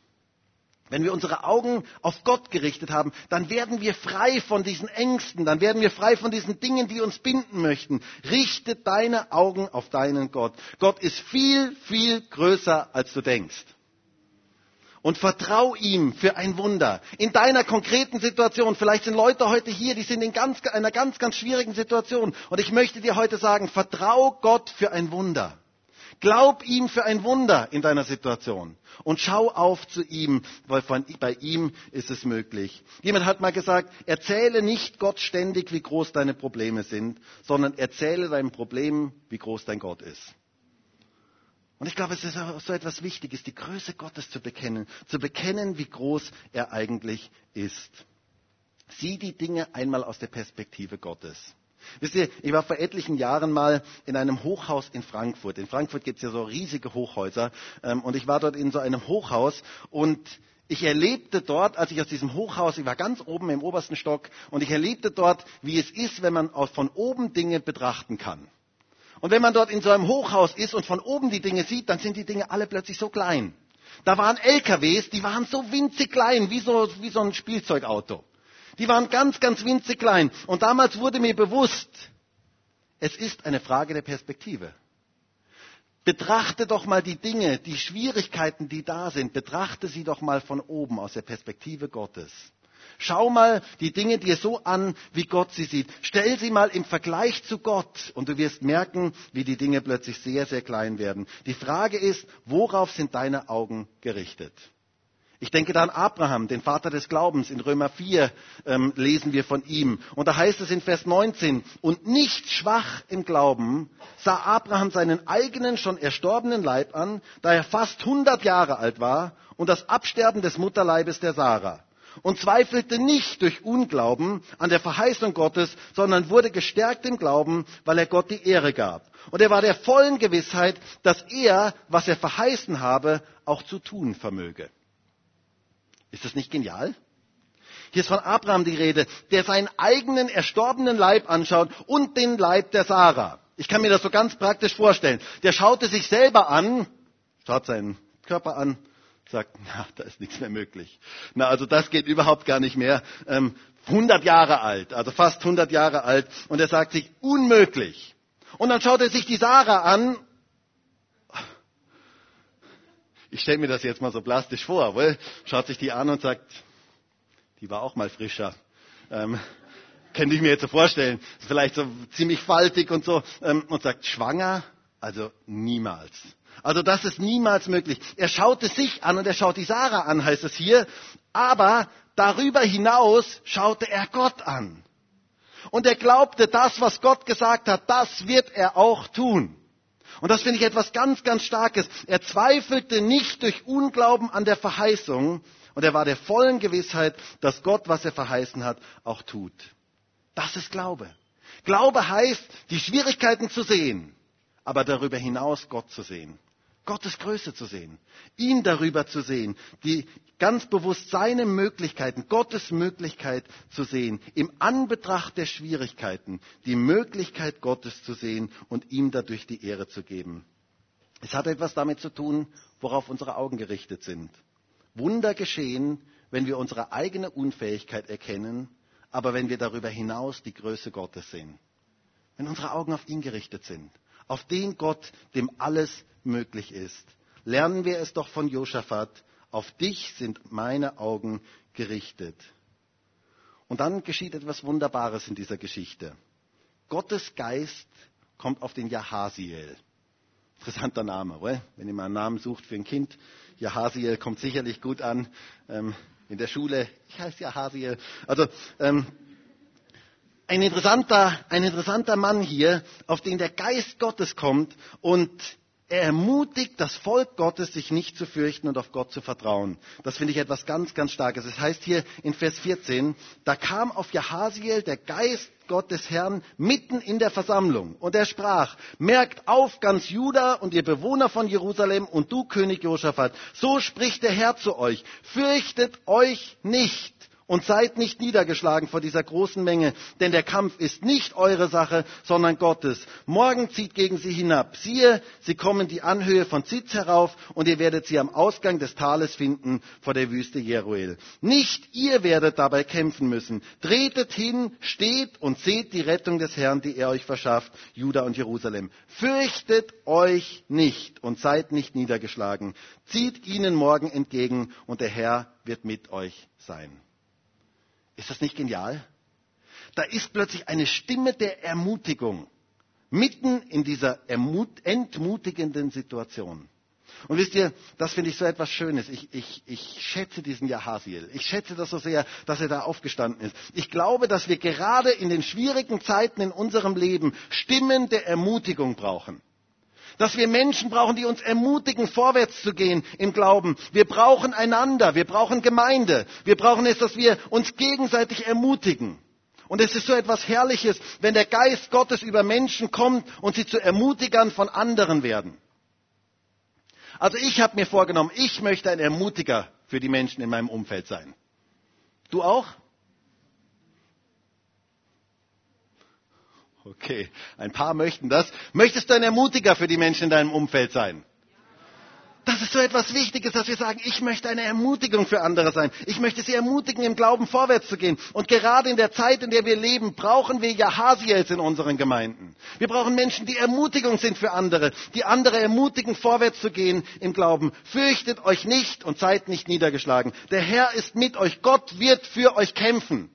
[SPEAKER 1] Wenn wir unsere Augen auf Gott gerichtet haben, dann werden wir frei von diesen Ängsten, dann werden wir frei von diesen Dingen, die uns binden möchten. Richte deine Augen auf deinen Gott. Gott ist viel, viel größer, als du denkst. Und vertrau ihm für ein Wunder. In deiner konkreten Situation, vielleicht sind Leute heute hier, die sind in ganz, einer ganz, ganz schwierigen Situation. Und ich möchte dir heute sagen, vertrau Gott für ein Wunder. Glaub ihm für ein Wunder in deiner Situation und schau auf zu ihm, weil von, bei ihm ist es möglich. Jemand hat mal gesagt, erzähle nicht Gott ständig, wie groß deine Probleme sind, sondern erzähle deinem Problem, wie groß dein Gott ist. Und ich glaube, es ist auch so etwas Wichtiges, die Größe Gottes zu bekennen, zu bekennen, wie groß er eigentlich ist. Sieh die Dinge einmal aus der Perspektive Gottes. Wisst ihr, ich war vor etlichen Jahren mal in einem Hochhaus in Frankfurt. In Frankfurt gibt es ja so riesige Hochhäuser. Ähm, und ich war dort in so einem Hochhaus und ich erlebte dort, als ich aus diesem Hochhaus, ich war ganz oben im obersten Stock, und ich erlebte dort, wie es ist, wenn man von oben Dinge betrachten kann. Und wenn man dort in so einem Hochhaus ist und von oben die Dinge sieht, dann sind die Dinge alle plötzlich so klein. Da waren LKWs, die waren so winzig klein, wie so, wie so ein Spielzeugauto. Die waren ganz, ganz winzig klein. Und damals wurde mir bewusst, es ist eine Frage der Perspektive. Betrachte doch mal die Dinge, die Schwierigkeiten, die da sind, betrachte sie doch mal von oben aus der Perspektive Gottes. Schau mal die Dinge dir so an, wie Gott sie sieht. Stell sie mal im Vergleich zu Gott und du wirst merken, wie die Dinge plötzlich sehr, sehr klein werden. Die Frage ist, worauf sind deine Augen gerichtet? Ich denke da an Abraham, den Vater des Glaubens. In Römer 4 ähm, lesen wir von ihm. Und da heißt es in Vers 19, und nicht schwach im Glauben sah Abraham seinen eigenen schon erstorbenen Leib an, da er fast 100 Jahre alt war, und das Absterben des Mutterleibes der Sarah. Und zweifelte nicht durch Unglauben an der Verheißung Gottes, sondern wurde gestärkt im Glauben, weil er Gott die Ehre gab. Und er war der vollen Gewissheit, dass er, was er verheißen habe, auch zu tun vermöge. Ist das nicht genial? Hier ist von Abraham die Rede, der seinen eigenen erstorbenen Leib anschaut und den Leib der Sarah. Ich kann mir das so ganz praktisch vorstellen. Der schaute sich selber an, schaut seinen Körper an, sagt, na, da ist nichts mehr möglich. Na, also das geht überhaupt gar nicht mehr. Ähm, 100 Jahre alt, also fast 100 Jahre alt, und er sagt sich, unmöglich. Und dann schaut er sich die Sarah an ich stelle mir das jetzt mal so plastisch vor, weil schaut sich die an und sagt, die war auch mal frischer. Ähm, könnte ich mir jetzt so vorstellen. Vielleicht so ziemlich faltig und so. Ähm, und sagt, schwanger? Also niemals. Also das ist niemals möglich. Er schaute sich an und er schaut die Sarah an, heißt es hier. Aber darüber hinaus schaute er Gott an. Und er glaubte, das, was Gott gesagt hat, das wird er auch tun. Und das finde ich etwas ganz, ganz Starkes. Er zweifelte nicht durch Unglauben an der Verheißung und er war der vollen Gewissheit, dass Gott, was er verheißen hat, auch tut. Das ist Glaube. Glaube heißt, die Schwierigkeiten zu sehen, aber darüber hinaus Gott zu sehen. Gottes Größe zu sehen, ihn darüber zu sehen, die ganz bewusst seine Möglichkeiten, Gottes Möglichkeit zu sehen, im Anbetracht der Schwierigkeiten, die Möglichkeit Gottes zu sehen und ihm dadurch die Ehre zu geben. Es hat etwas damit zu tun, worauf unsere Augen gerichtet sind. Wunder geschehen, wenn wir unsere eigene Unfähigkeit erkennen, aber wenn wir darüber hinaus die Größe Gottes sehen. Wenn unsere Augen auf ihn gerichtet sind auf den Gott, dem alles möglich ist. Lernen wir es doch von Josaphat, Auf dich sind meine Augen gerichtet. Und dann geschieht etwas Wunderbares in dieser Geschichte. Gottes Geist kommt auf den Jahasiel. Interessanter Name, oder? Wenn ihr mal einen Namen sucht für ein Kind, Jahasiel kommt sicherlich gut an. Ähm, in der Schule, ich heiße Jahasiel. Also ähm, ein interessanter, ein interessanter Mann hier, auf den der Geist Gottes kommt und er ermutigt das Volk Gottes, sich nicht zu fürchten und auf Gott zu vertrauen. Das finde ich etwas ganz, ganz Starkes. Es heißt hier in Vers 14, da kam auf Jahasiel der Geist Gott des Herrn mitten in der Versammlung. Und er sprach, merkt auf ganz Juda und ihr Bewohner von Jerusalem und du König Josaphat, so spricht der Herr zu euch, fürchtet euch nicht und seid nicht niedergeschlagen vor dieser großen Menge, denn der Kampf ist nicht eure Sache, sondern Gottes. Morgen zieht gegen sie hinab. Siehe, sie kommen die Anhöhe von Zitz herauf und ihr werdet sie am Ausgang des Tales finden vor der Wüste Jeruel. Nicht ihr werdet dabei kämpfen müssen. Tretet hin, steht und seht die Rettung des Herrn, die er euch verschafft, Juda und Jerusalem. Fürchtet euch nicht und seid nicht niedergeschlagen. Zieht ihnen morgen entgegen und der Herr wird mit euch sein. Ist das nicht genial? Da ist plötzlich eine Stimme der Ermutigung mitten in dieser entmutigenden Situation. Und wisst ihr, das finde ich so etwas Schönes. Ich, ich, ich schätze diesen Jahasiel. Ich schätze das so sehr, dass er da aufgestanden ist. Ich glaube, dass wir gerade in den schwierigen Zeiten in unserem Leben Stimmen der Ermutigung brauchen. Dass wir Menschen brauchen, die uns ermutigen, vorwärts zu gehen im Glauben. Wir brauchen einander, wir brauchen Gemeinde. Wir brauchen es, dass wir uns gegenseitig ermutigen. Und es ist so etwas Herrliches, wenn der Geist Gottes über Menschen kommt und sie zu Ermutigern von anderen werden. Also ich habe mir vorgenommen, ich möchte ein Ermutiger für die Menschen in meinem Umfeld sein. Du auch? Okay, ein paar möchten das. Möchtest du ein Ermutiger für die Menschen in deinem Umfeld sein? Das ist so etwas Wichtiges, dass wir sagen, ich möchte eine Ermutigung für andere sein. Ich möchte sie ermutigen, im Glauben vorwärts zu gehen. Und gerade in der Zeit, in der wir leben, brauchen wir Jahasiels in unseren Gemeinden. Wir brauchen Menschen, die Ermutigung sind für andere, die andere ermutigen, vorwärts zu gehen im Glauben. Fürchtet euch nicht und seid nicht niedergeschlagen. Der Herr ist mit euch. Gott wird für euch kämpfen.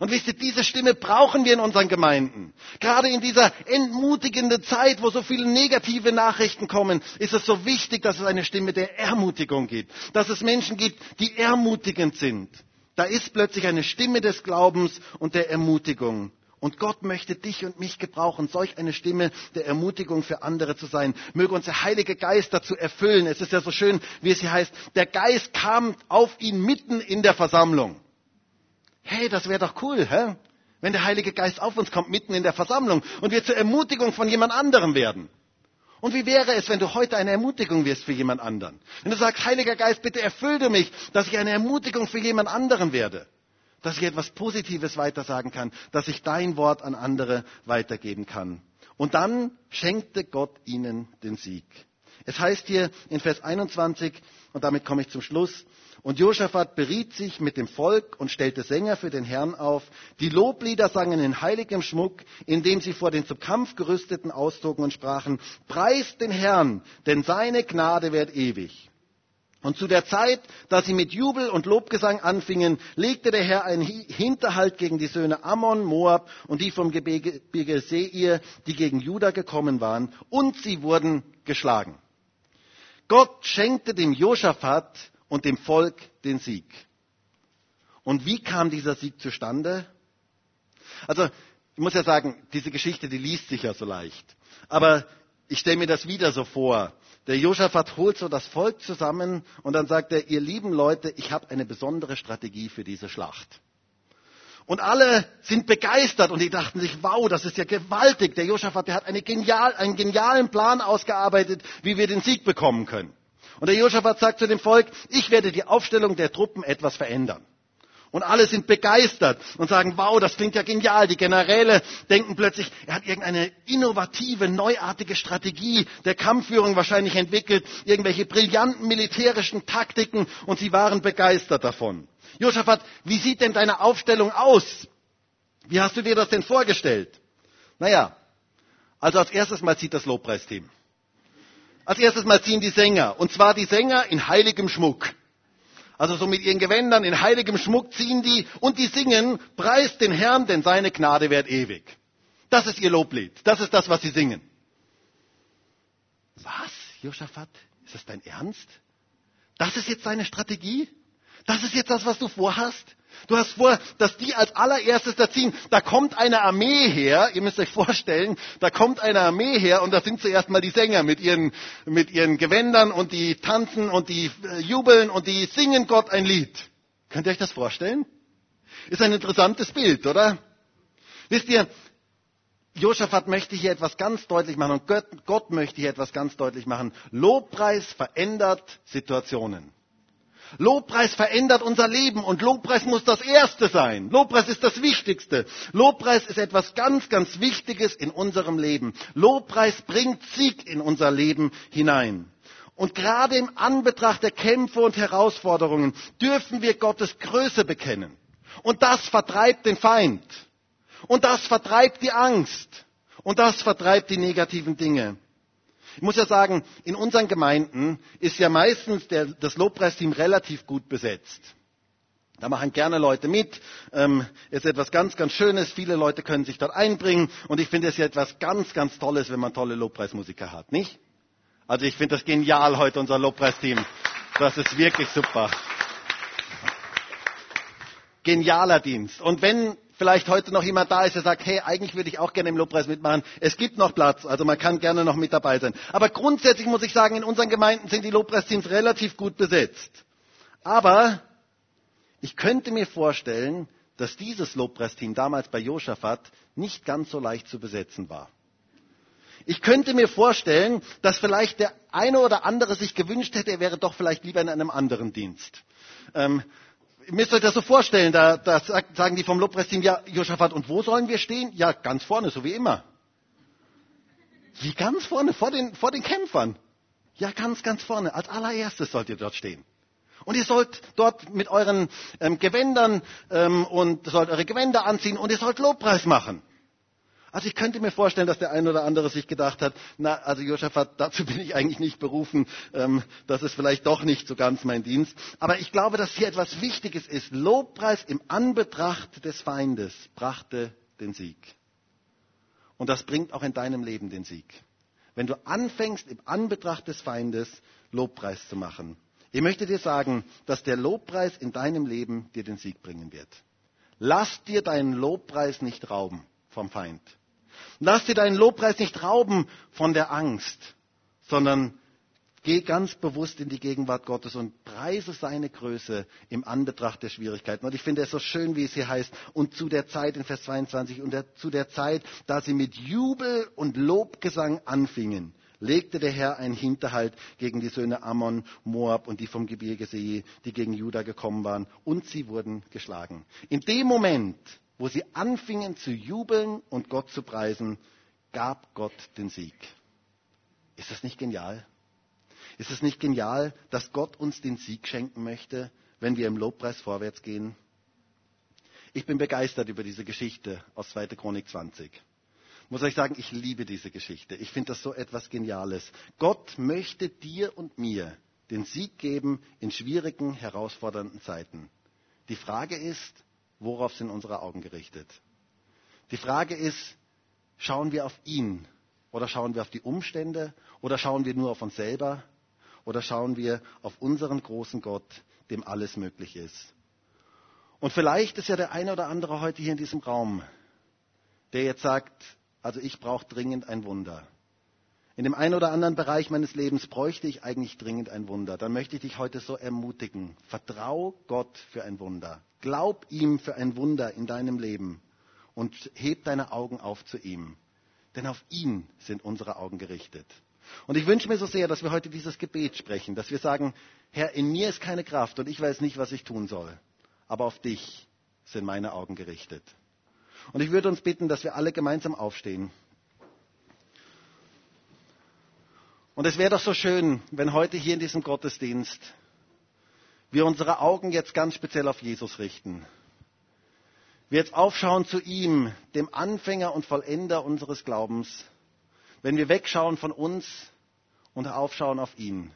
[SPEAKER 1] Und wisst ihr, diese Stimme brauchen wir in unseren Gemeinden. Gerade in dieser entmutigenden Zeit, wo so viele negative Nachrichten kommen, ist es so wichtig, dass es eine Stimme der Ermutigung gibt. Dass es Menschen gibt, die ermutigend sind. Da ist plötzlich eine Stimme des Glaubens und der Ermutigung. Und Gott möchte dich und mich gebrauchen, solch eine Stimme der Ermutigung für andere zu sein. Möge uns der Heilige Geist dazu erfüllen. Es ist ja so schön, wie es hier heißt, der Geist kam auf ihn mitten in der Versammlung. Hey, das wäre doch cool, hä? wenn der Heilige Geist auf uns kommt, mitten in der Versammlung und wir zur Ermutigung von jemand anderem werden. Und wie wäre es, wenn du heute eine Ermutigung wirst für jemand anderen? Wenn du sagst, Heiliger Geist, bitte erfülle mich, dass ich eine Ermutigung für jemand anderen werde. Dass ich etwas Positives weitersagen kann, dass ich dein Wort an andere weitergeben kann. Und dann schenkte Gott ihnen den Sieg. Es heißt hier in Vers 21, und damit komme ich zum Schluss, und Josaphat beriet sich mit dem Volk und stellte Sänger für den Herrn auf. Die Loblieder sangen in heiligem Schmuck, indem sie vor den zum Kampf gerüsteten austogen und sprachen, Preist den Herrn, denn seine Gnade währt ewig. Und zu der Zeit, da sie mit Jubel und Lobgesang anfingen, legte der Herr einen Hinterhalt gegen die Söhne Ammon, Moab und die vom Gebirge Seir, die gegen Juda gekommen waren, und sie wurden geschlagen. Gott schenkte dem Josaphat und dem Volk den Sieg. Und wie kam dieser Sieg zustande? Also, ich muss ja sagen, diese Geschichte, die liest sich ja so leicht. Aber ich stelle mir das wieder so vor. Der Josaphat holt so das Volk zusammen und dann sagt er, ihr lieben Leute, ich habe eine besondere Strategie für diese Schlacht. Und alle sind begeistert und die dachten sich, wow, das ist ja gewaltig. Der Josaphat, der hat eine genial, einen genialen Plan ausgearbeitet, wie wir den Sieg bekommen können. Und der Josaphat sagt zu dem Volk, ich werde die Aufstellung der Truppen etwas verändern. Und alle sind begeistert und sagen, wow, das klingt ja genial. Die Generäle denken plötzlich, er hat irgendeine innovative, neuartige Strategie der Kampfführung wahrscheinlich entwickelt, irgendwelche brillanten militärischen Taktiken und sie waren begeistert davon. Josaphat, wie sieht denn deine Aufstellung aus? Wie hast du dir das denn vorgestellt? Naja, also als erstes mal zieht das Lobpreisteam. Als erstes mal ziehen die Sänger. Und zwar die Sänger in heiligem Schmuck. Also so mit ihren Gewändern in heiligem Schmuck ziehen die und die singen, preist den Herrn, denn seine Gnade währt ewig. Das ist ihr Loblied. Das ist das, was sie singen. Was, Josaphat? Ist das dein Ernst? Das ist jetzt deine Strategie? Das ist jetzt das, was du vorhast? Du hast vor, dass die als allererstes da ziehen. Da kommt eine Armee her, ihr müsst euch vorstellen, da kommt eine Armee her und da sind zuerst mal die Sänger mit ihren, mit ihren Gewändern und die tanzen und die äh, jubeln und die singen Gott ein Lied. Könnt ihr euch das vorstellen? Ist ein interessantes Bild, oder? Wisst ihr, Josaphat möchte hier etwas ganz deutlich machen und Gott, Gott möchte hier etwas ganz deutlich machen. Lobpreis verändert Situationen. Lobpreis verändert unser Leben und Lobpreis muss das Erste sein. Lobpreis ist das Wichtigste. Lobpreis ist etwas ganz, ganz Wichtiges in unserem Leben. Lobpreis bringt Sieg in unser Leben hinein. Und gerade im Anbetracht der Kämpfe und Herausforderungen dürfen wir Gottes Größe bekennen. Und das vertreibt den Feind. Und das vertreibt die Angst. Und das vertreibt die negativen Dinge. Ich muss ja sagen, in unseren Gemeinden ist ja meistens der, das Lobpreisteam relativ gut besetzt. Da machen gerne Leute mit. Ähm, ist etwas ganz, ganz Schönes. Viele Leute können sich dort einbringen. Und ich finde es ja etwas ganz, ganz Tolles, wenn man tolle Lobpreismusiker hat, nicht? Also ich finde das genial heute, unser Lobpreisteam. Das ist wirklich super. Genialer Dienst. Und wenn vielleicht heute noch jemand da ist, der sagt, hey, eigentlich würde ich auch gerne im Lobpreis mitmachen. Es gibt noch Platz, also man kann gerne noch mit dabei sein. Aber grundsätzlich muss ich sagen, in unseren Gemeinden sind die Lobpreisteams relativ gut besetzt. Aber ich könnte mir vorstellen, dass dieses Lobpreisteam damals bei Josaphat nicht ganz so leicht zu besetzen war. Ich könnte mir vorstellen, dass vielleicht der eine oder andere sich gewünscht hätte, er wäre doch vielleicht lieber in einem anderen Dienst. Ähm, ihr müsst euch das so vorstellen, da, da sagen die vom Lobpreisteam, ja, Josaphat, und wo sollen wir stehen? Ja, ganz vorne, so wie immer. Wie ganz vorne, vor den, vor den Kämpfern. Ja, ganz, ganz vorne. Als allererstes sollt ihr dort stehen. Und ihr sollt dort mit euren ähm, Gewändern ähm, und sollt eure Gewänder anziehen und ihr sollt Lobpreis machen. Also ich könnte mir vorstellen, dass der eine oder andere sich gedacht hat, na, also Josaphat, dazu bin ich eigentlich nicht berufen, ähm, das ist vielleicht doch nicht so ganz mein Dienst. Aber ich glaube, dass hier etwas Wichtiges ist. Lobpreis im Anbetracht des Feindes brachte den Sieg. Und das bringt auch in deinem Leben den Sieg. Wenn du anfängst, im Anbetracht des Feindes Lobpreis zu machen. Ich möchte dir sagen, dass der Lobpreis in deinem Leben dir den Sieg bringen wird. Lass dir deinen Lobpreis nicht rauben vom Feind. Lass dir deinen Lobpreis nicht rauben von der Angst, sondern geh ganz bewusst in die Gegenwart Gottes und preise seine Größe im Anbetracht der Schwierigkeiten. Und ich finde es so schön, wie es hier heißt, und zu der Zeit in Vers 22, und der, zu der Zeit, da sie mit Jubel und Lobgesang anfingen, legte der Herr einen Hinterhalt gegen die Söhne Ammon, Moab und die vom Gebirge See, die gegen Juda gekommen waren, und sie wurden geschlagen. In dem Moment, wo sie anfingen zu jubeln und Gott zu preisen, gab Gott den Sieg. Ist das nicht genial? Ist es nicht genial, dass Gott uns den Sieg schenken möchte, wenn wir im Lobpreis vorwärts gehen? Ich bin begeistert über diese Geschichte aus 2. Chronik 20. Ich muss euch sagen, ich liebe diese Geschichte. Ich finde das so etwas Geniales. Gott möchte dir und mir den Sieg geben in schwierigen, herausfordernden Zeiten. Die Frage ist, worauf sind unsere Augen gerichtet? Die Frage ist, schauen wir auf ihn oder schauen wir auf die Umstände oder schauen wir nur auf uns selber oder schauen wir auf unseren großen Gott, dem alles möglich ist? Und vielleicht ist ja der eine oder andere heute hier in diesem Raum, der jetzt sagt, also ich brauche dringend ein Wunder. In dem einen oder anderen Bereich meines Lebens bräuchte ich eigentlich dringend ein Wunder. Dann möchte ich dich heute so ermutigen. Vertrau Gott für ein Wunder. Glaub ihm für ein Wunder in deinem Leben und heb deine Augen auf zu ihm. Denn auf ihn sind unsere Augen gerichtet. Und ich wünsche mir so sehr, dass wir heute dieses Gebet sprechen, dass wir sagen, Herr, in mir ist keine Kraft und ich weiß nicht, was ich tun soll. Aber auf dich sind meine Augen gerichtet. Und ich würde uns bitten, dass wir alle gemeinsam aufstehen. Und es wäre doch so schön, wenn heute hier in diesem Gottesdienst wir unsere Augen jetzt ganz speziell auf Jesus richten. Wir jetzt aufschauen zu ihm, dem Anfänger und Vollender unseres Glaubens, wenn wir wegschauen von uns und aufschauen auf ihn.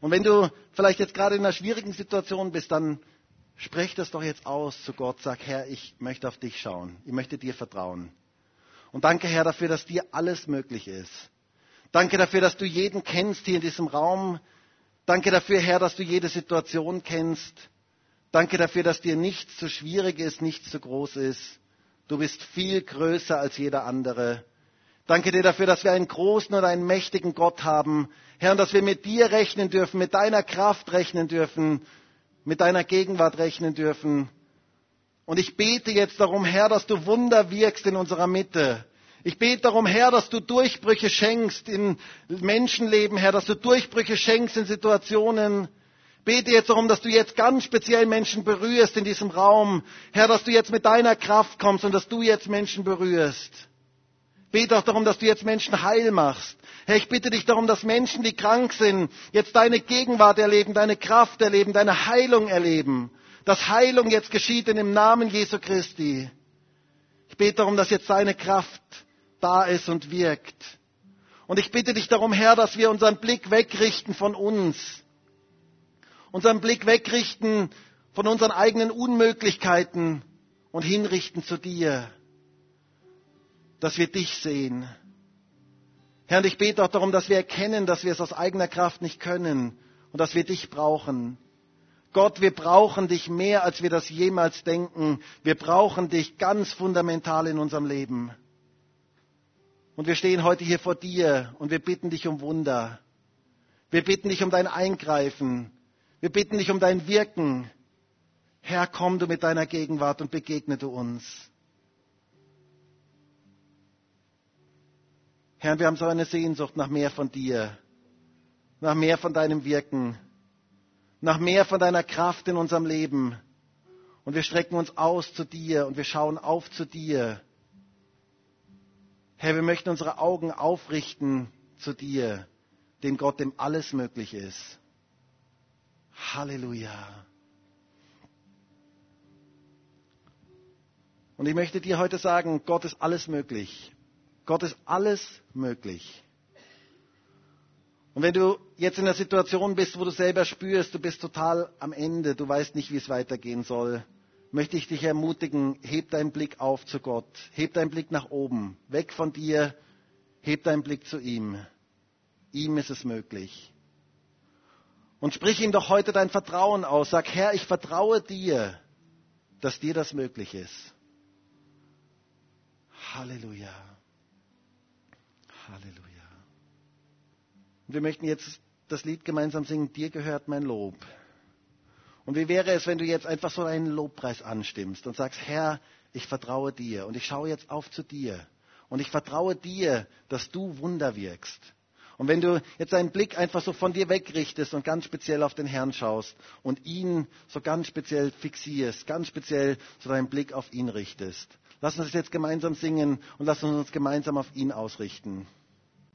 [SPEAKER 1] Und wenn du vielleicht jetzt gerade in einer schwierigen Situation bist, dann sprech das doch jetzt aus zu Gott. Sag, Herr, ich möchte auf dich schauen. Ich möchte dir vertrauen. Und danke, Herr, dafür, dass dir alles möglich ist. Danke dafür, dass du jeden kennst hier in diesem Raum. Danke dafür, Herr, dass du jede Situation kennst. Danke dafür, dass dir nichts zu schwierig ist, nichts zu groß ist. Du bist viel größer als jeder andere. Danke dir dafür, dass wir einen großen und einen mächtigen Gott haben. Herr, und dass wir mit dir rechnen dürfen, mit deiner Kraft rechnen dürfen, mit deiner Gegenwart rechnen dürfen. Und ich bete jetzt darum, Herr, dass du Wunder wirkst in unserer Mitte. Ich bete darum, Herr, dass du Durchbrüche schenkst in Menschenleben, Herr, dass du Durchbrüche schenkst in Situationen. Bete jetzt darum, dass du jetzt ganz speziell Menschen berührst in diesem Raum. Herr, dass du jetzt mit deiner Kraft kommst und dass du jetzt Menschen berührst. Bete auch darum, dass du jetzt Menschen heil machst. Herr, ich bitte dich darum, dass Menschen, die krank sind, jetzt deine Gegenwart erleben, deine Kraft erleben, deine Heilung erleben. Dass Heilung jetzt geschieht in dem Namen Jesu Christi. Ich bete darum, dass jetzt deine Kraft da ist und wirkt. Und ich bitte dich darum, Herr, dass wir unseren Blick wegrichten von uns. Unseren Blick wegrichten von unseren eigenen Unmöglichkeiten und hinrichten zu dir. Dass wir dich sehen. Herr, und ich bete auch darum, dass wir erkennen, dass wir es aus eigener Kraft nicht können und dass wir dich brauchen. Gott, wir brauchen dich mehr, als wir das jemals denken. Wir brauchen dich ganz fundamental in unserem Leben. Und wir stehen heute hier vor dir und wir bitten dich um Wunder. Wir bitten dich um dein Eingreifen. Wir bitten dich um dein Wirken. Herr, komm du mit deiner Gegenwart und begegne du uns. Herr, wir haben so eine Sehnsucht nach mehr von dir, nach mehr von deinem Wirken, nach mehr von deiner Kraft in unserem Leben. Und wir strecken uns aus zu dir und wir schauen auf zu dir. Herr, wir möchten unsere Augen aufrichten zu dir, dem Gott, dem alles möglich ist. Halleluja. Und ich möchte dir heute sagen, Gott ist alles möglich. Gott ist alles möglich. Und wenn du jetzt in einer Situation bist, wo du selber spürst, du bist total am Ende, du weißt nicht, wie es weitergehen soll, möchte ich dich ermutigen, heb deinen Blick auf zu Gott, heb deinen Blick nach oben, weg von dir, heb deinen Blick zu ihm. Ihm ist es möglich. Und sprich ihm doch heute dein Vertrauen aus. Sag, Herr, ich vertraue dir, dass dir das möglich ist. Halleluja. Halleluja. Wir möchten jetzt das Lied gemeinsam singen, dir gehört mein Lob. Und wie wäre es, wenn du jetzt einfach so einen Lobpreis anstimmst und sagst, Herr, ich vertraue dir und ich schaue jetzt auf zu dir und ich vertraue dir, dass du Wunder wirkst. Und wenn du jetzt deinen Blick einfach so von dir wegrichtest und ganz speziell auf den Herrn schaust und ihn so ganz speziell fixierst, ganz speziell so deinen Blick auf ihn richtest, lass uns jetzt gemeinsam singen und lass uns uns gemeinsam auf ihn ausrichten.